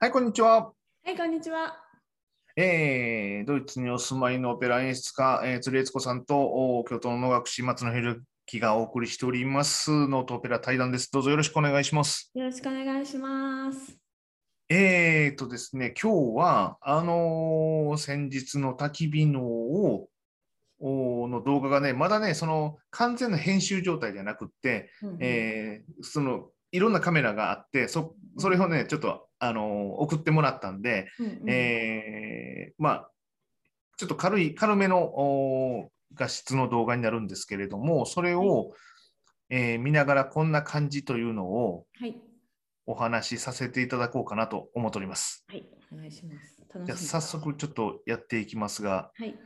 はい、こんにちは。はい、こんにちは。えー、ドイツにお住まいのオペラ演出家、えー、鶴悦子さんと、お京都の能楽師松野博樹がお送りしております、ノートオペラ対談です。どうぞよろしくお願いします。よろしくお願いします。えーとですね、今日は、あのー先日の焚き火のを、おの動画がね、まだね、その完全な編集状態じゃなくって、うんえーそのいろんなカメラがあって、そそれをね、ちょっと、あのー送ってもらったんで、うんうんえーまあ、ちょっと軽い、軽めのお画質の動画になるんですけれども、それを、えー見ながらこんな感じというのをはい、お話しさせていただこうかなと思っております。はい、お願いします。じゃあ早速ちょっとやっていきますが、はい。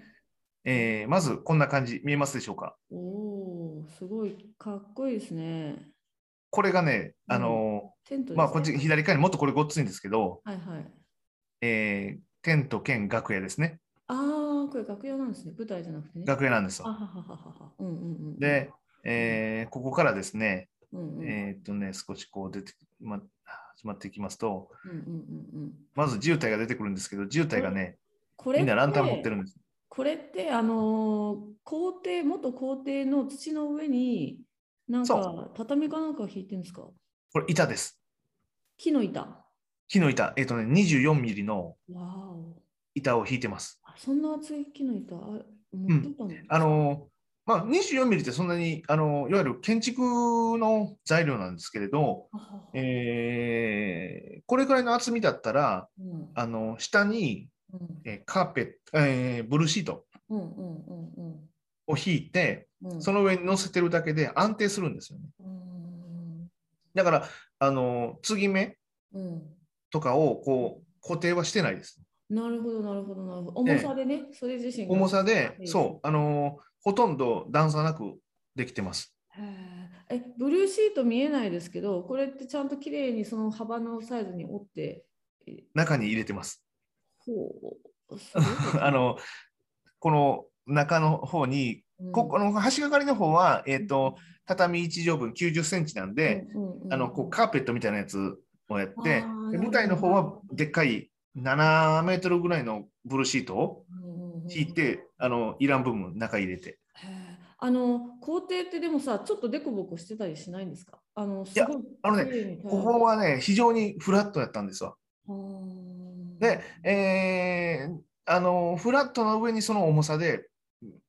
えーまずこんな感じ、見えますでしょうか？おお、すごいかっこいいですね。これがね、あのテントです、ね。ーまあ、こっち左側にもっとこれごっついんですけど、はいはい。えーテント兼楽屋ですね。ああ、これ楽屋なんですね。舞台じゃなくてね。楽屋なんですよ。あははははは。うんうんうん。で、えーここからですね、うんうん、えーっとね、少しこう出て、ま、始まっていきますと、うんうんうんうん。まず渋滞が出てくるんですけど、渋滞がね、これみんなランタン持ってる。るんです。これって、あのー校庭、元校庭の土の上に、なんそか、畳かなんか引いてるんですか？これ板です。木の板。木の板、えーっとね、24ミリの。板を引いてます。あそんな厚い木の板、あ持ってたの、あのーまあ、24ミリってそんなに、あのーいわゆる建築の材料なんですけれど、えーこれくらいの厚みだったら、うん。あの下に、うん。えーカーペット、えーブルーシートうんうんうんを引いて、うんうんその上に乗せてるだけで安定するんですよね。うんだから、あのー継ぎ目うんとかをこう固定はしてないです。なるほど、なるほど、なるほど。重さでね、それ自身が。重さで、うそう、あのーほとんど段差なくできてます。え、ブルーシート見えないですけど、これってちゃんと綺麗にその幅のサイズに折って、え中に入れてます。ほう、あ、の、この中の方に、うんここの橋がかりの方は、えっ、と、畳1畳分90センチなんで、、うんうんうんあの、こうカーペットみたいなやつをやって、舞台の方はでっかい7メートルぐらいのブルーシートをうんうんうん引いて、あの、いらん部分中入れて。あの校庭ってでもさちょっとデコボコしてたりしないんですか？あのすやごいあのねここはね、非常にフラットやったんですわ。で、えーあの、フラットの上にその重さで、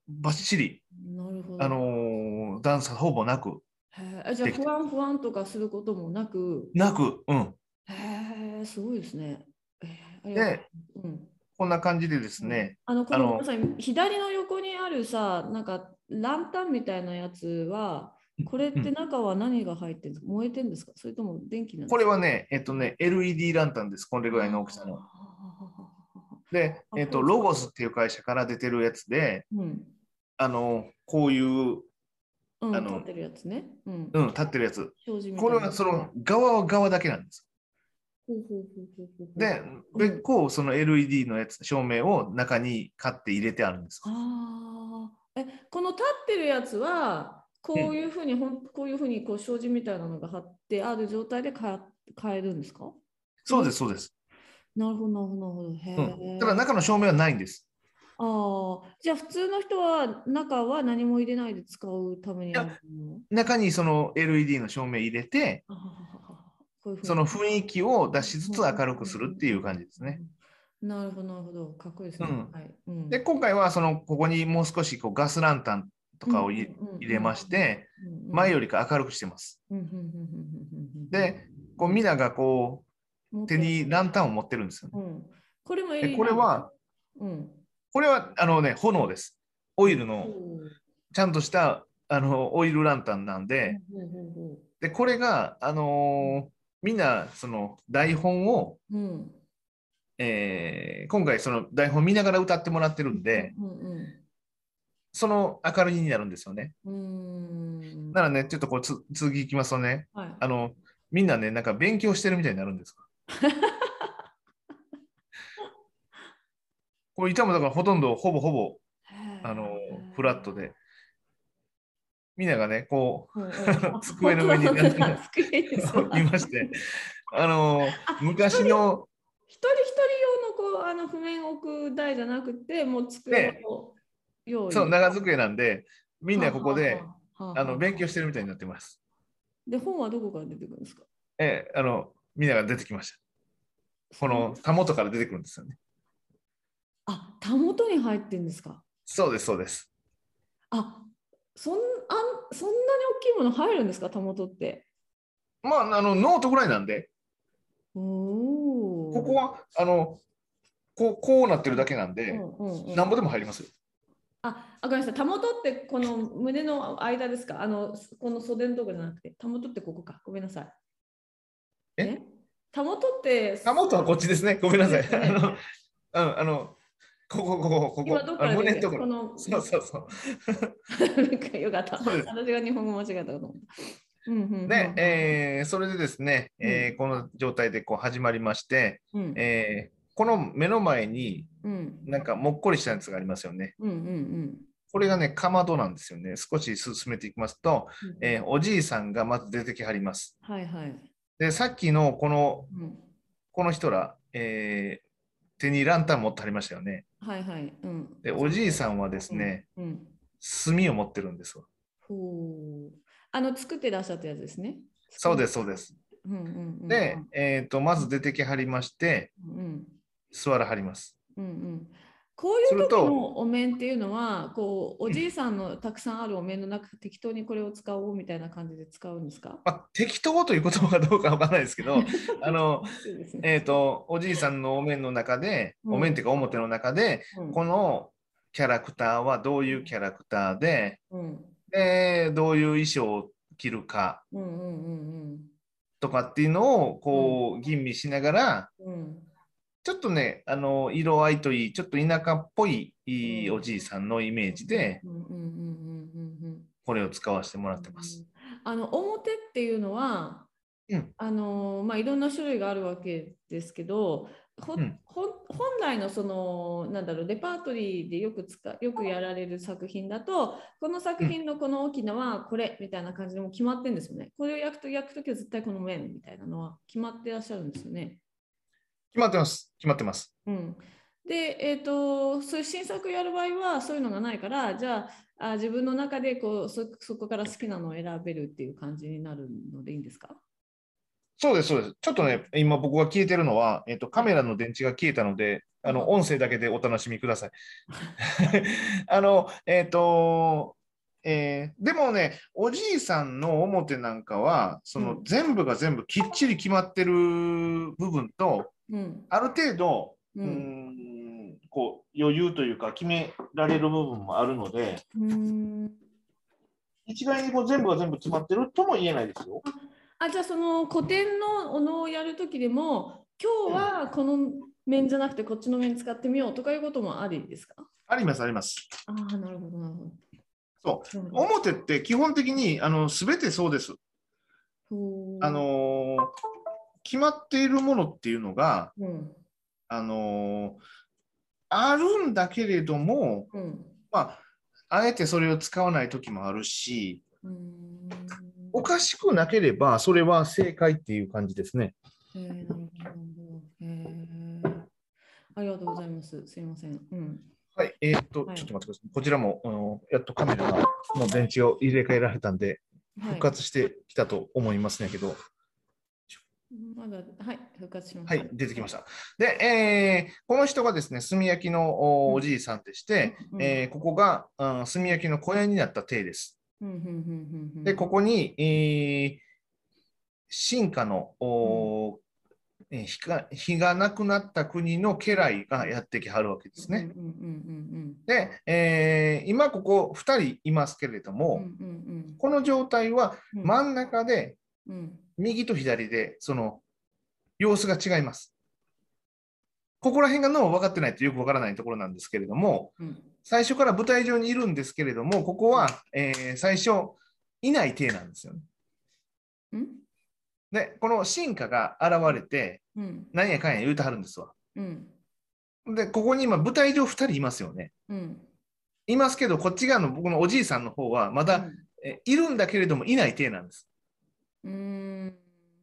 ばっちり、なるほど。あの、段差ほぼなく、へー。じゃあできて。不安不安とかすることもなく？なく、うん。へえすごいですね。えーありがとう。で、うん。こんな感じでですね、あのこあののごめんなさい。左の横にあるさなんかランタンみたいなやつはこれって中は何が入ってるんですか、燃えてるんですか？それとも電気なんですか？これはね、えっとね、LED ランタンです、これぐらいの大きさの。で、えっと、ロゴスっていう会社から出てるやつで、うんあの、こういう、うん、あの立ってるやつね。うん。うん、立ってるやつ。これはその側は側だけなんです。で、別個その LED のやつ、照明を中に買って入れてあるんです。ああ。え、この立ってるやつは、こういうふうに、ほんこういうふうにこう障子みたいなのが貼ってある状態で買買えるんですか？そうです、そうです。なるほど、なるほど、なるほど。へうん、だ中の照明はないんです。ああ。じゃあ、普通の人は中は何も入れないで使うためにあるの？中にその LED の照明入れて、ういうその雰囲気を出しつつ明るくするっていう感じですね。。なるほど、なるほど。かっこいいですね。うん。はい。うん。で、今回はそのここにもう少しこうガスランタンとかを入れまして、前よりか明るくしてます。で、こうみんながこう手にランタンを持ってるんですよね。うん、これもで LED これは、うん、これはあのね、炎です。オイルおのーちゃんとしたあのオイルランタンなんで、で、これが、あのーみんなその台本を、ううん。えー今回その台本見ながら歌ってもらってるんで、うんその明るいになるんですよね。うん。うんならね、ちょっとこうつ次行きますとね、はい。あの、みんなね、なんか勉強してるみたいになるんです。これ板もだからほとんどほぼほぼあのフラットで、みんながね、こうんうん。う、机の上にいまして、あの、昔の一人一人用のこうあの譜面を置く台じゃなくて、もう机を用意。そう、長机なんで、みんなここで、あの勉強してるみたいになってます。で、本はどこから出てくるんですか？ええ、あの、みんなが出てきました。このたもとから出てくるんですよね。あ、たもとに入ってんですか？そうです、そうです。あ、そんあんそんなに大きいもの入るんですか？たもとって。まあ、あの、ノートぐらいなんで、おお。ここは、あの、こうこうなってるだけなんうで、なんぼでも入りますよ。あ、あごめんなさい。たもとってこの胸の間ですか？あの、この袖のところじゃなくて、たもとってここか。ごめんなさい。え？たもとって、たもとはこっちですね。ごめんなさい。あの、うん、あの、ここ、ここ、ここ、今どっかあら出てこの、そうそうそう。よかった。私が日本語間違えたかと思った。うんうんうんうんで、えーそれでですね、えーこの状態でこう始まりまして、うんえーこの目の前にうんなんかもっこりしたやつがありますよね。うんうんこれがね、かまどなんですよね。少し進めていきますと、うんえーおじいさんがまず出てきはります。はいはい。で、さっきのこのうんこの人ら、えー手にランタン持ってはりましたよね。はいはい。うん。で、おじいさんはですね、うん。うん炭を持ってるんですわ。ほう。あの、作ってらっしゃったやつですね。そうです、そうです。うんうんうん。で、えーと、まず出てきはりまして、うん座らはります。うんうん。こういう時のお面っていうのは、こう、おじいさんのたくさんあるお面の中、適当にこれを使おうみたいな感じで使うんですか？まあ、適当という言葉がどうかわからないですけど、あの。えーと、おじいさんのお面の中で、うん。お面っていうか表の中で、うん。このキャラクターはどういうキャラクターで、うん。でどういう衣装を着るかとかっていうのをこう吟味しながら、うんうんちょっとね、あの色合いといい、ちょっと田舎っぽいおじいさんのイメージで、これを使わせてもらってます。あの表っていうのは、うんあのまあ、いろんな種類があるわけですけど、ほうん本来のそのなんだろうレパートリーでよく使よくやられる作品だとこの作品のこの大きなはこれみたいな感じでもう決まってるんですよね。これを焼くと焼くときは絶対この面みたいなのは決まってらっしゃるんですよね。決まってます。決まってます。うん、で、えー、とそういう新作やる場合はそういうのがないからじゃああ自分の中でこうそそこから好きなのを選べるっていう感じになるのでいいんですか？そうです、そうです。ちょっとね、今僕が消えてるのは、えっと、カメラの電池が消えたので、あの、音声だけでお楽しみください。あの、えっと、えーでもね、おじいさんの表なんかは、そのうん。全部が全部きっちり決まってる部分と、うん。ある程度、ううんこう余裕というか決められる部分もあるので、うん。一概にこう全部が全部決まってるとも言えないですよ。あじゃあその古典のお能をやるときでも今日はこの面じゃなくてこっちの面使ってみようとかいうこともありですか？あります、あります。ああなるほどなるほそう。ど。表って基本的にあの全てそうです。あのー決まっているものっていうのが、うんあのーあるんだけれども、うんまあ、あえてそれを使わない時もあるし、うんおかしくなければそれは正解っていう感じですね。ありがとうございます。すいません。うん。はい、えーっと、はいちょっと待ってください。こちらも、あのやっとカメラの電池を入れ替えられたんで、はい復活してきたと思いますねけど、まだ、はい、復活しました。はい、出てきました。で、えーこの人がですね、炭焼きのおじいさんでして、うんえーここが、うん炭焼きの小屋になった邸です。うんうんうんうんうんで、ここに、えー進化の、お日が日がなくなった国の家来がやってきはるわけですね。で、えー今ここ2人いますけれどうんも、この状態はうん真ん中でうん右と左でその様子が違います。ここら辺が脳分かってないとよく分からないところなんですけれども、うん最初から舞台上にいるんですけれども、ここは、えー最初いない体なんですよね。うんで、この進化が現れて、うんなんやかんや言うてはるんですわ。うんで、ここに今舞台上2人いますよね。うんいますけど、こっち側の僕のおじいさんの方はまだ、えいるんだけれどもいない体なんです。うん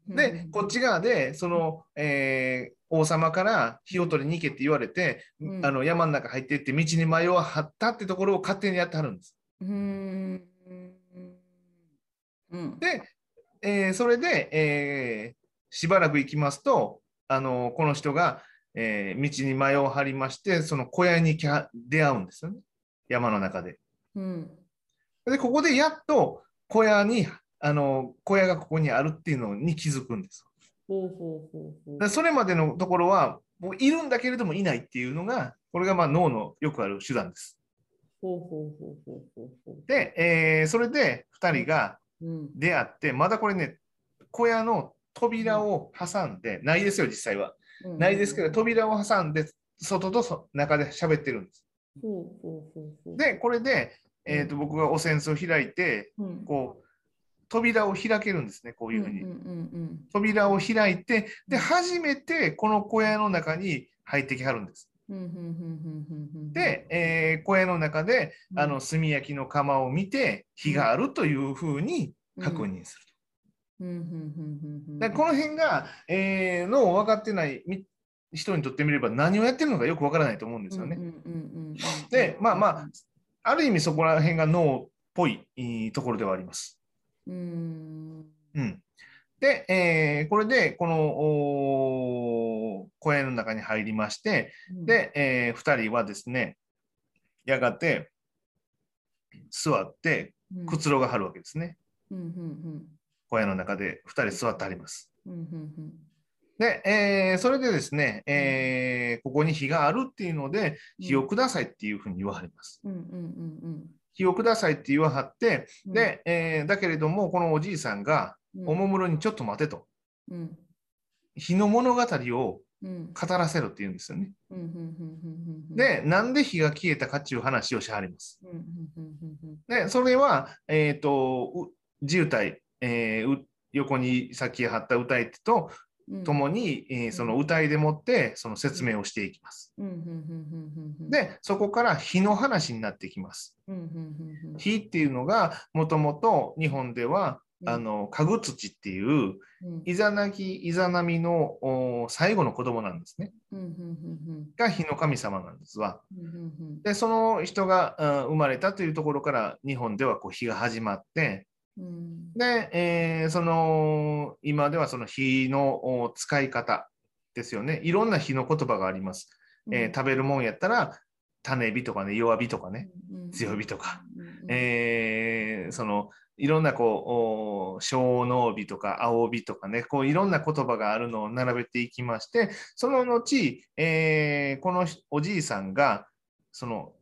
で、こっち側で、その、えー王様から火を取りに行けって言われて、うんあの山の中入っていって道に迷わはったってところを勝手にやってはるんです。うん。うん。で、えーそれで、えーしばらく行きますと、あのこの人が、えー道に迷を張りまして、その小屋に出会うんですよね。山の中で。うん。で、ここでやっと小屋に、あの小屋がここにあるっていうのに気づくんです。ほうほうほうほう。でそれまでのところは、もういるんだけれどもいないっていうのが、これがまあ脳のよくある手段です。で、えーそれで2人がうん。出会って、まだこれね、小屋の扉を挟んで、ないですよ、実際は。うんないですけど、扉を挟んで、外とそ中で喋ってるんです。で、これで、えー、と僕がお扇子を開いて、うん、こう、扉を開けるんですね、こういうふうに。扉を開いて、で、初めてこの小屋の中に入ってきはるんです。で、えー小屋の中で、うんあの炭焼きの窯を見て、火があるというふうに確認する。うんうんうんうんうん。でこの辺が、えー脳を分かってないみ人にとってみれば何をやってるのかよく分からないと思うんですよね。で、まあまあ、ある意味そこら辺が脳っぽいところではあります。うん。うん、で、えーこれでこの小屋の中に入りまして、で、え2人はですね、やがて座ってうん、くつろがはるわけですね。うんうん小屋の中で2人座ってあります。うんうんうん。で、えーそれでですね、えーここに火があるっていうので、火をくださいっていうふうに言わはります。うんうんうん火をくださいって言わはって、うん。で、えーだけれども、このおじいさんが、うん、おもむろにちょっと待てと、うん。火の物語をうん語らせろって言うんですよね。で、なんで火が消えたかっていう話をしはります。で、それは、えっ、と、う自由体、えーう横にさっき貼った歌い手とうん。共に、えーその歌いでもって、その説明をしていきます。で、そこから火の話になってきます。火っていうのが、もともと日本では、うんあの、家具土っていう、うん。イザナギ、イザナミのお最後の子供なんですね。うんうんうんが火の神様なんですわ。うんうんうん。で、その人があ生まれたというところから、日本ではこう火が始まって、うん。で、えーその、今ではその火のお使い方ですよね。いろんな火の言葉があります。えー食べるもんやったら、種火とかね、弱火とかね、強火とか、えーそのいろんなこうお小脳火とか青火とかねこういろんな言葉があるのを並べていきましてその後、えーこのおじいさんがその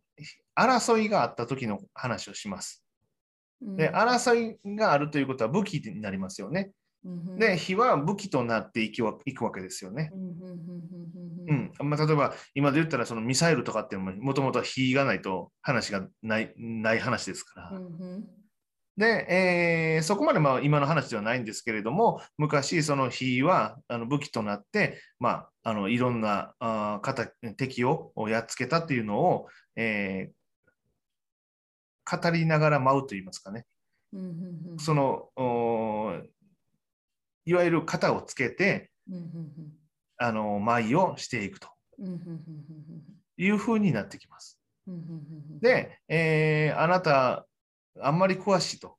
争いがあった時の話をします。で争いがあるということは武器になりますよね。で火は武器となっていくわけですよね。うんまあ、例えば今で言ったらそのミサイルとかってもともと火がないと話がないない話ですから。で、えーそこまでまあ今の話ではないんですけれども、昔、その火はあの武器となって、まあ、あのいろんなあ敵をやっつけたっていうのを、えー語りながら舞うといいますかね、そのいわゆる型をつけて、あの舞をしていくというふうになってきます。で、えーあなた、あんまり詳しいと。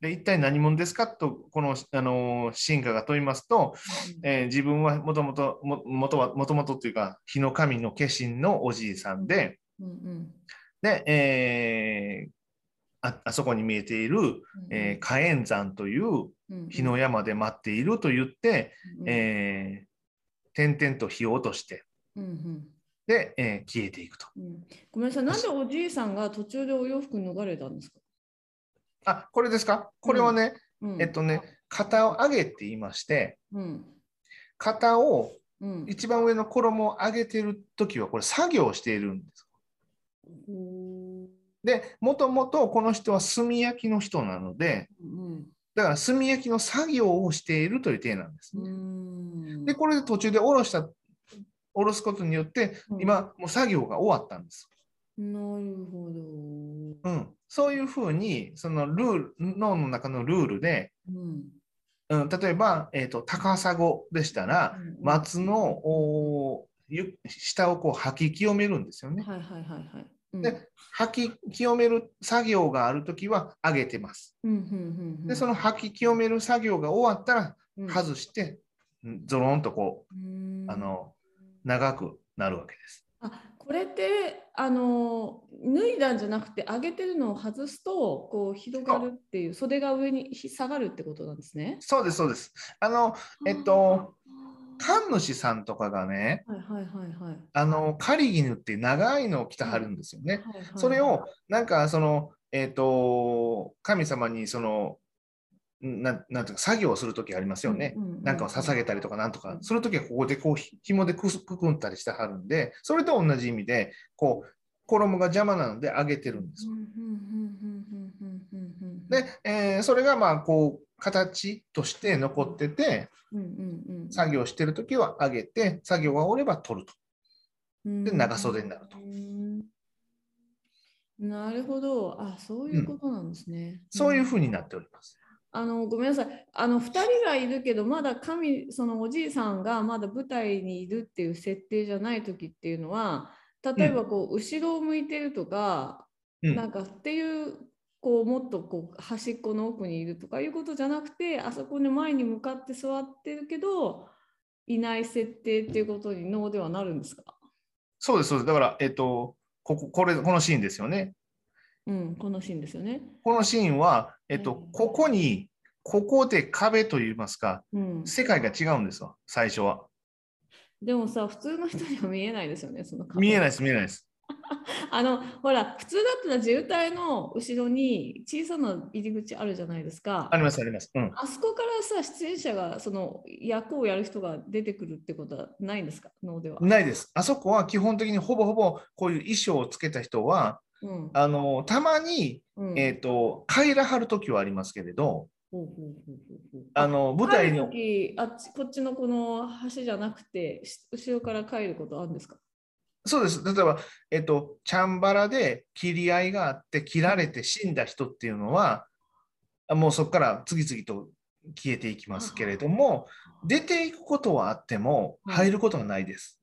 で一体何者ですかとこの、あの進化が問いますと、えー自分はもともとももとはもともとというか火の神の化身のおじいさんでで、えーああそこに見えている、えー火炎山という火の山で待っていると言って、えー点々と火を落としてで、えー消えていくと。ごめんなさい、なんでおじいさんが途中でお洋服脱がれたんですか、あこれですか？これはね、うん。えっとね肩を上げって言いましてうん。肩をうん。一番上の衣を上げてる時はこれ作業をしているんです。う。んでもともとこの人は炭焼きの人なのでうん。だから炭焼きの作業をしているという体なんですうね。ん。でこれで途中で下ろした下ろすことによってうん今もう作業が終わったんです。なるほど。うん、そういうふうにそのルール脳の中のルールでうんうん、例えば、えー、と高砂でしたら、うんうん松の下をこう吐き清めるんですよね。はいはいはいはい。うんで吐き清める作業があるときは上げてます。うんうんうんうんで、その吐き清める作業が終わったらうん外して、うんゾロンとこうんう、あの、長くなるわけです。あこれってあの脱いだんじゃなくて上げてるのを外すとこう広がるっていう袖が上にひ下がるってことなんですね。そうです、そうです。あの、えっと、神主さんとかがね、はいはいはいはい。あの、カリギヌって長いのを着てはるんですよね。はいはいはいそれを、なんか、その、えっ、と、神様に、その、んななんていうか作業をする時ありますよね、なんかを捧げたりとかなんとかその時はここでこう紐でくすくくんたりしてはるんでそれと同じ意味でこう衣が邪魔なので揚げてるんです。で、えー、それがまあこう形として残ってて、作業してる時は揚げて作業が終われば取ると。で長袖になると。なるほどあそういうことなんですね。そういうふうになっております。あのごめんなさいあの2人がいるけどまだ神そのおじいさんがまだ舞台にいるっていう設定じゃない時っていうのは例えばこう、後ろを向いてるとか、うんなんかっていうこうもっとこう端っこの奥にいるとかいうことじゃなくてあそこに前に向かって座ってるけどいない設定っていうことに脳ではなるんですか？そうです、そうです。だから、えっ、と、ここ、これ、このシーンですよね。うん、このシーンですよね。このシーンは、えっとうん、ここに、ここで壁といいますか、うん、世界が違うんですよ、最初は。でもさ普通の人には見えないですよねその見えないいです、見えないです。あのほら普通だったら渋滞の後ろに小さな入り口あるじゃないですか。あります、あります。うん。あそこからさ出演者がその役をやる人が出てくるってことはないんですか？脳では。ないです。あそこは基本的にほぼほぼこういう衣装をつけた人は、うんあの、たまに、うんえっ、と、帰らはるときはありますけれど、あの、舞台の、帰る時あっちこっちのこの橋じゃなくてし後ろから帰ることあるんですか？そうです。例えば、えっ、と、チャンバラで切り合いがあって、切られて死んだ人っていうのは、あもうそこから次々と消えていきますけれども、出ていくことはあっても、うん入ることはないです。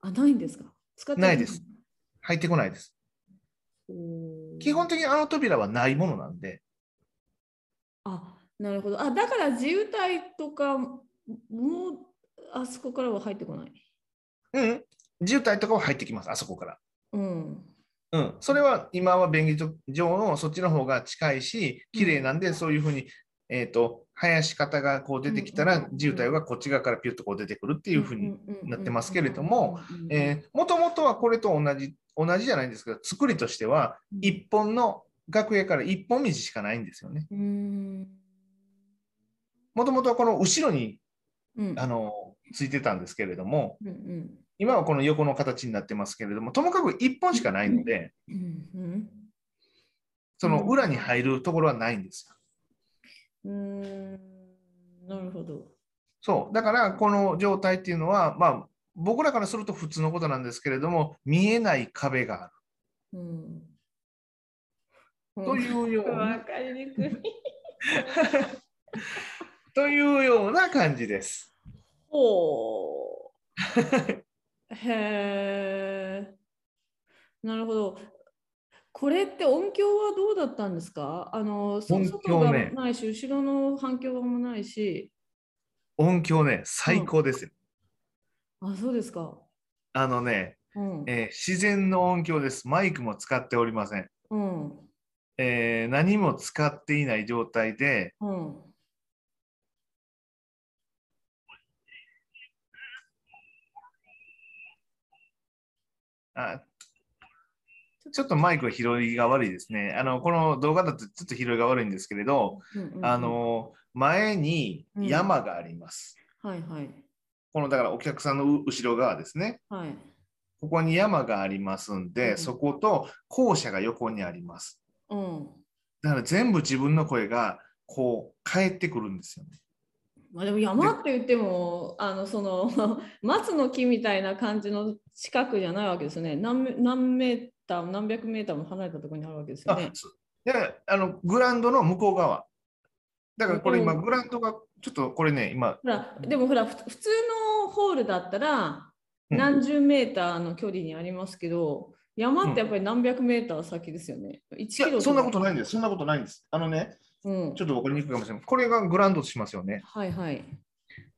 あないんですか？使ってないです。入ってこないです。基本的にあの扉はないものなんで、あなるほど。あだから自由体とかもあそこからは入ってこない？うん、渋滞とかは入ってきます、あそこから。うん。うん、それは今は便宜上のそっちの方が近いし、綺麗なんで、そういうふうに、えっ、と、生やし方がこう出てきたら渋滞がこっち側からピュッとこう出てくるっていうふうになってますけれども、もともとはこれと同じ、同じじゃないんですけど、作りとしては、うん一本の楽屋から一本道しかないんですよね。うん。もともとはこの後ろに、うん。あの、ついてたんですけれども、うんうん今はこの横の形になってますけれども、ともかく一本しかないので、その裏に入るところはないんですよ。うーんなるほど。そう。だから、この状態っていうのは、まあ、僕らからすると普通のことなんですけれども、見えない壁がある。うん、というようわな、かりにくい。というような感じです。ほう。へえ。なるほど。これって音響はどうだったんですか？あの、そ音外がないし、後ろの反響もないし。音響ね、最高ですよ。あ、そうですか。あのね、うん。えー自然の音響です。マイクも使っておりません。うん。えー何も使っていない状態で、うん。あちょっとマイクが拾いが悪いですね。あのこの動画だとちょっと拾いが悪いんですけれど、うんうんうんあ、の前に山があります。はいはい。このだからお客さんのう後ろ側ですね。はい。ここに山がありますんで、うんそこと校舎が横にあります。うん。だから全部自分の声がこう返ってくるんですよね。まあでも山って言っても、あの、その、松の木みたいな感じの近くじゃないわけですよね。何メ何メーター、何百メーターも離れたところにあるわけですよあね。あのグラウンドの向こう側、だからこれ今、うんグラントが、ちょっとこれね、今、ほら、でもほら、ふ普通のホールだったら、うん何十メーターの距離にありますけど、山ってやっぱり何百メーター先ですよね。1いキロや、そんなことない。ないんです。そんなことないんです。あのね、うんちょっと分かりにくいかもしれない。これがグランドとしますよね。はいはい。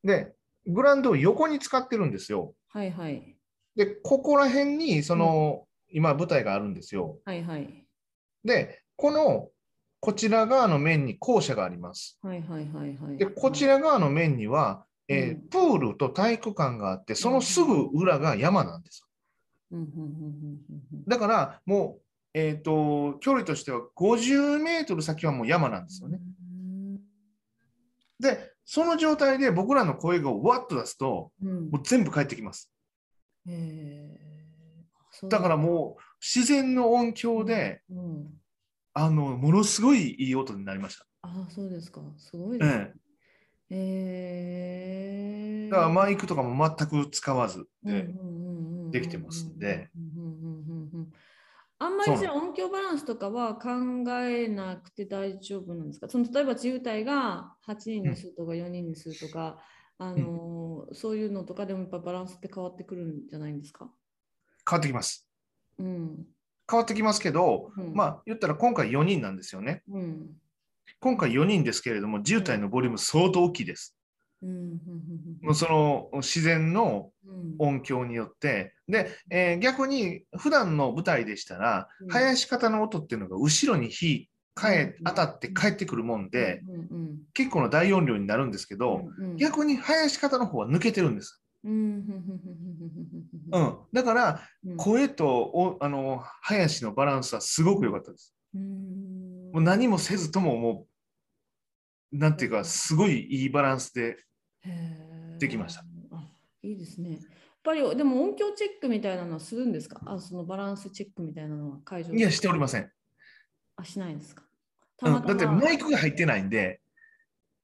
で、グランドを横に使ってるんですよ。はいはい。で、ここら辺に、その、今、舞台があるんですよ。はいはい。で、この、こちら側の面に校舎があります。はいはいはいはい。で、こちら側の面には、えーうんプールと体育館があって、そのすぐ裏が山なんです。だから、もう、えっ、と、距離としては50メートル先はもう山なんですよね。で、その状態で僕らの声がわっと出すと、うんもう全部返ってきます。へーだからもう自然の音響で、うんうん。あの、ものすごいいい音になりました。あそうですか。すごいですね。えへー。だからマイクとかも全く使わずで、うんうんうんうんできてますんで。うんうんうんうんうんあんまりじゃあ音響バランスとかは考えなくて大丈夫なんですか？その例えば自由体が8人にするとか4人にするとか、あのそういうのとかでもやっぱバランスって変わってくるんじゃないんですか？変わってきます。うん。変わってきますけど、うんまあ言ったら今回4人なんですよね。うん。今回4人ですけれども、自由体のボリューム相当大きいです。うん。その自然のうん。音響によって、で、えー逆に普段の舞台でしたら、うん生やし方の音っていうのが後ろに火返当たって帰ってくるもんで、結構な大音量になるんですけど、逆に生やし方の方は抜けてるんです。うん。だからうん。声とおあの林のバランスはすごく良かったです。うん。もう何もせずとももう。なんていうかすごいいいバランスでできました。あいいですね。やっぱりでも音響チェックみたいなのはするんですか？あそのバランスチェックみたいなのは会場でいやしておりません。あしないんですか？うん、だってマイククが入ってないんで、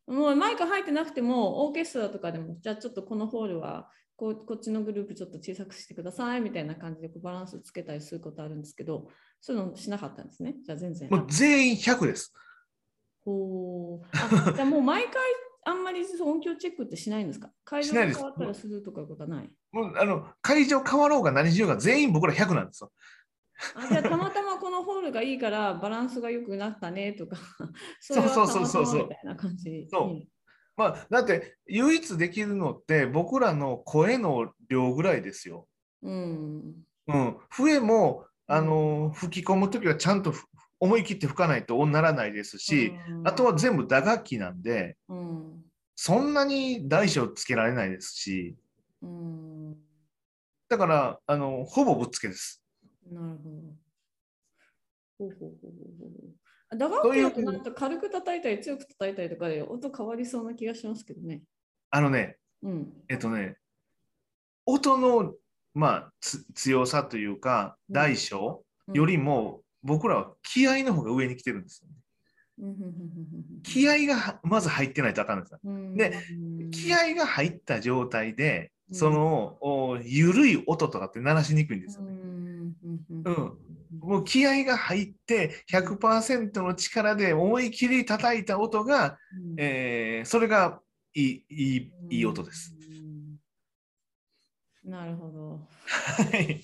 もうマイク入ってなくてもオーケストラとかでもじゃあちょっとこのホールはこうこっちのグループちょっと小さくしてくださいみたいな感じでこうバランスつけたりすることあるんですけどそういうのしなかったんですねじゃあ全然。もう全員100です。ほうあじゃあもう毎回あんまり音響チェックってしないんですか？会場変わったらするとかいうことはない？もうあの会場変わろうが何しようが全員僕ら100なんですよ。あじゃあたまたまこのホールがいいからバランスが良くなったねとかそうそうそうそうそう。みたいな感じそう。まあ、だって唯一できるのって僕らの声の量ぐらいですよ。うん。うん、笛もあの吹き込むときはちゃんとふ思い切って吹かないとならないですし、うん。あとは全部打楽器なんで、うん。そんなに大小つけられないですし、うん。だからあのほぼぶっつけです。なるほど。ほうほうほうほうほう。あ打楽器だとなんか軽く叩いたり強く叩いたりとかで音変わりそうな気がしますけどね。あのね、うん。えっとね、音の、まあ、つ強さというか、うん。大小よりも、僕らは気合の方が上に来てるんですよね。気合がはまず入ってないとあかんんですよ。うん。でうん。気合が入った状態で、うん。その、お緩い音とかって鳴らしにくいんですよね。うんもう気合が入って100%の力で思い切り叩いた音が、うんえーそれがいいいいいい音です。。うんなるほど。はい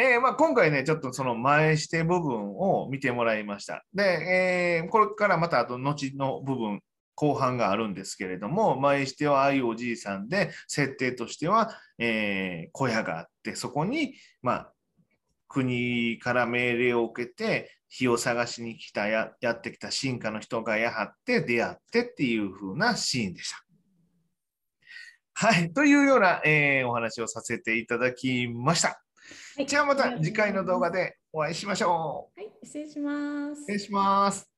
えーまあ、今回ね、ちょっとその前指定部分を見てもらいました。で、えーこれからまたあと後の部分、後半があるんですけれども、前指定はあいうおじいさんで、設定としては、えー小屋があって、そこに、まあ、国から命令を受けて、火を探しに来たや、やってきた進化の人がやはって出会ってっていう風なシーンでした。はい。というような、えーお話をさせていただきました。はいじゃあまた次回の動画。でお会いしましょはい、失礼しますう。失礼します。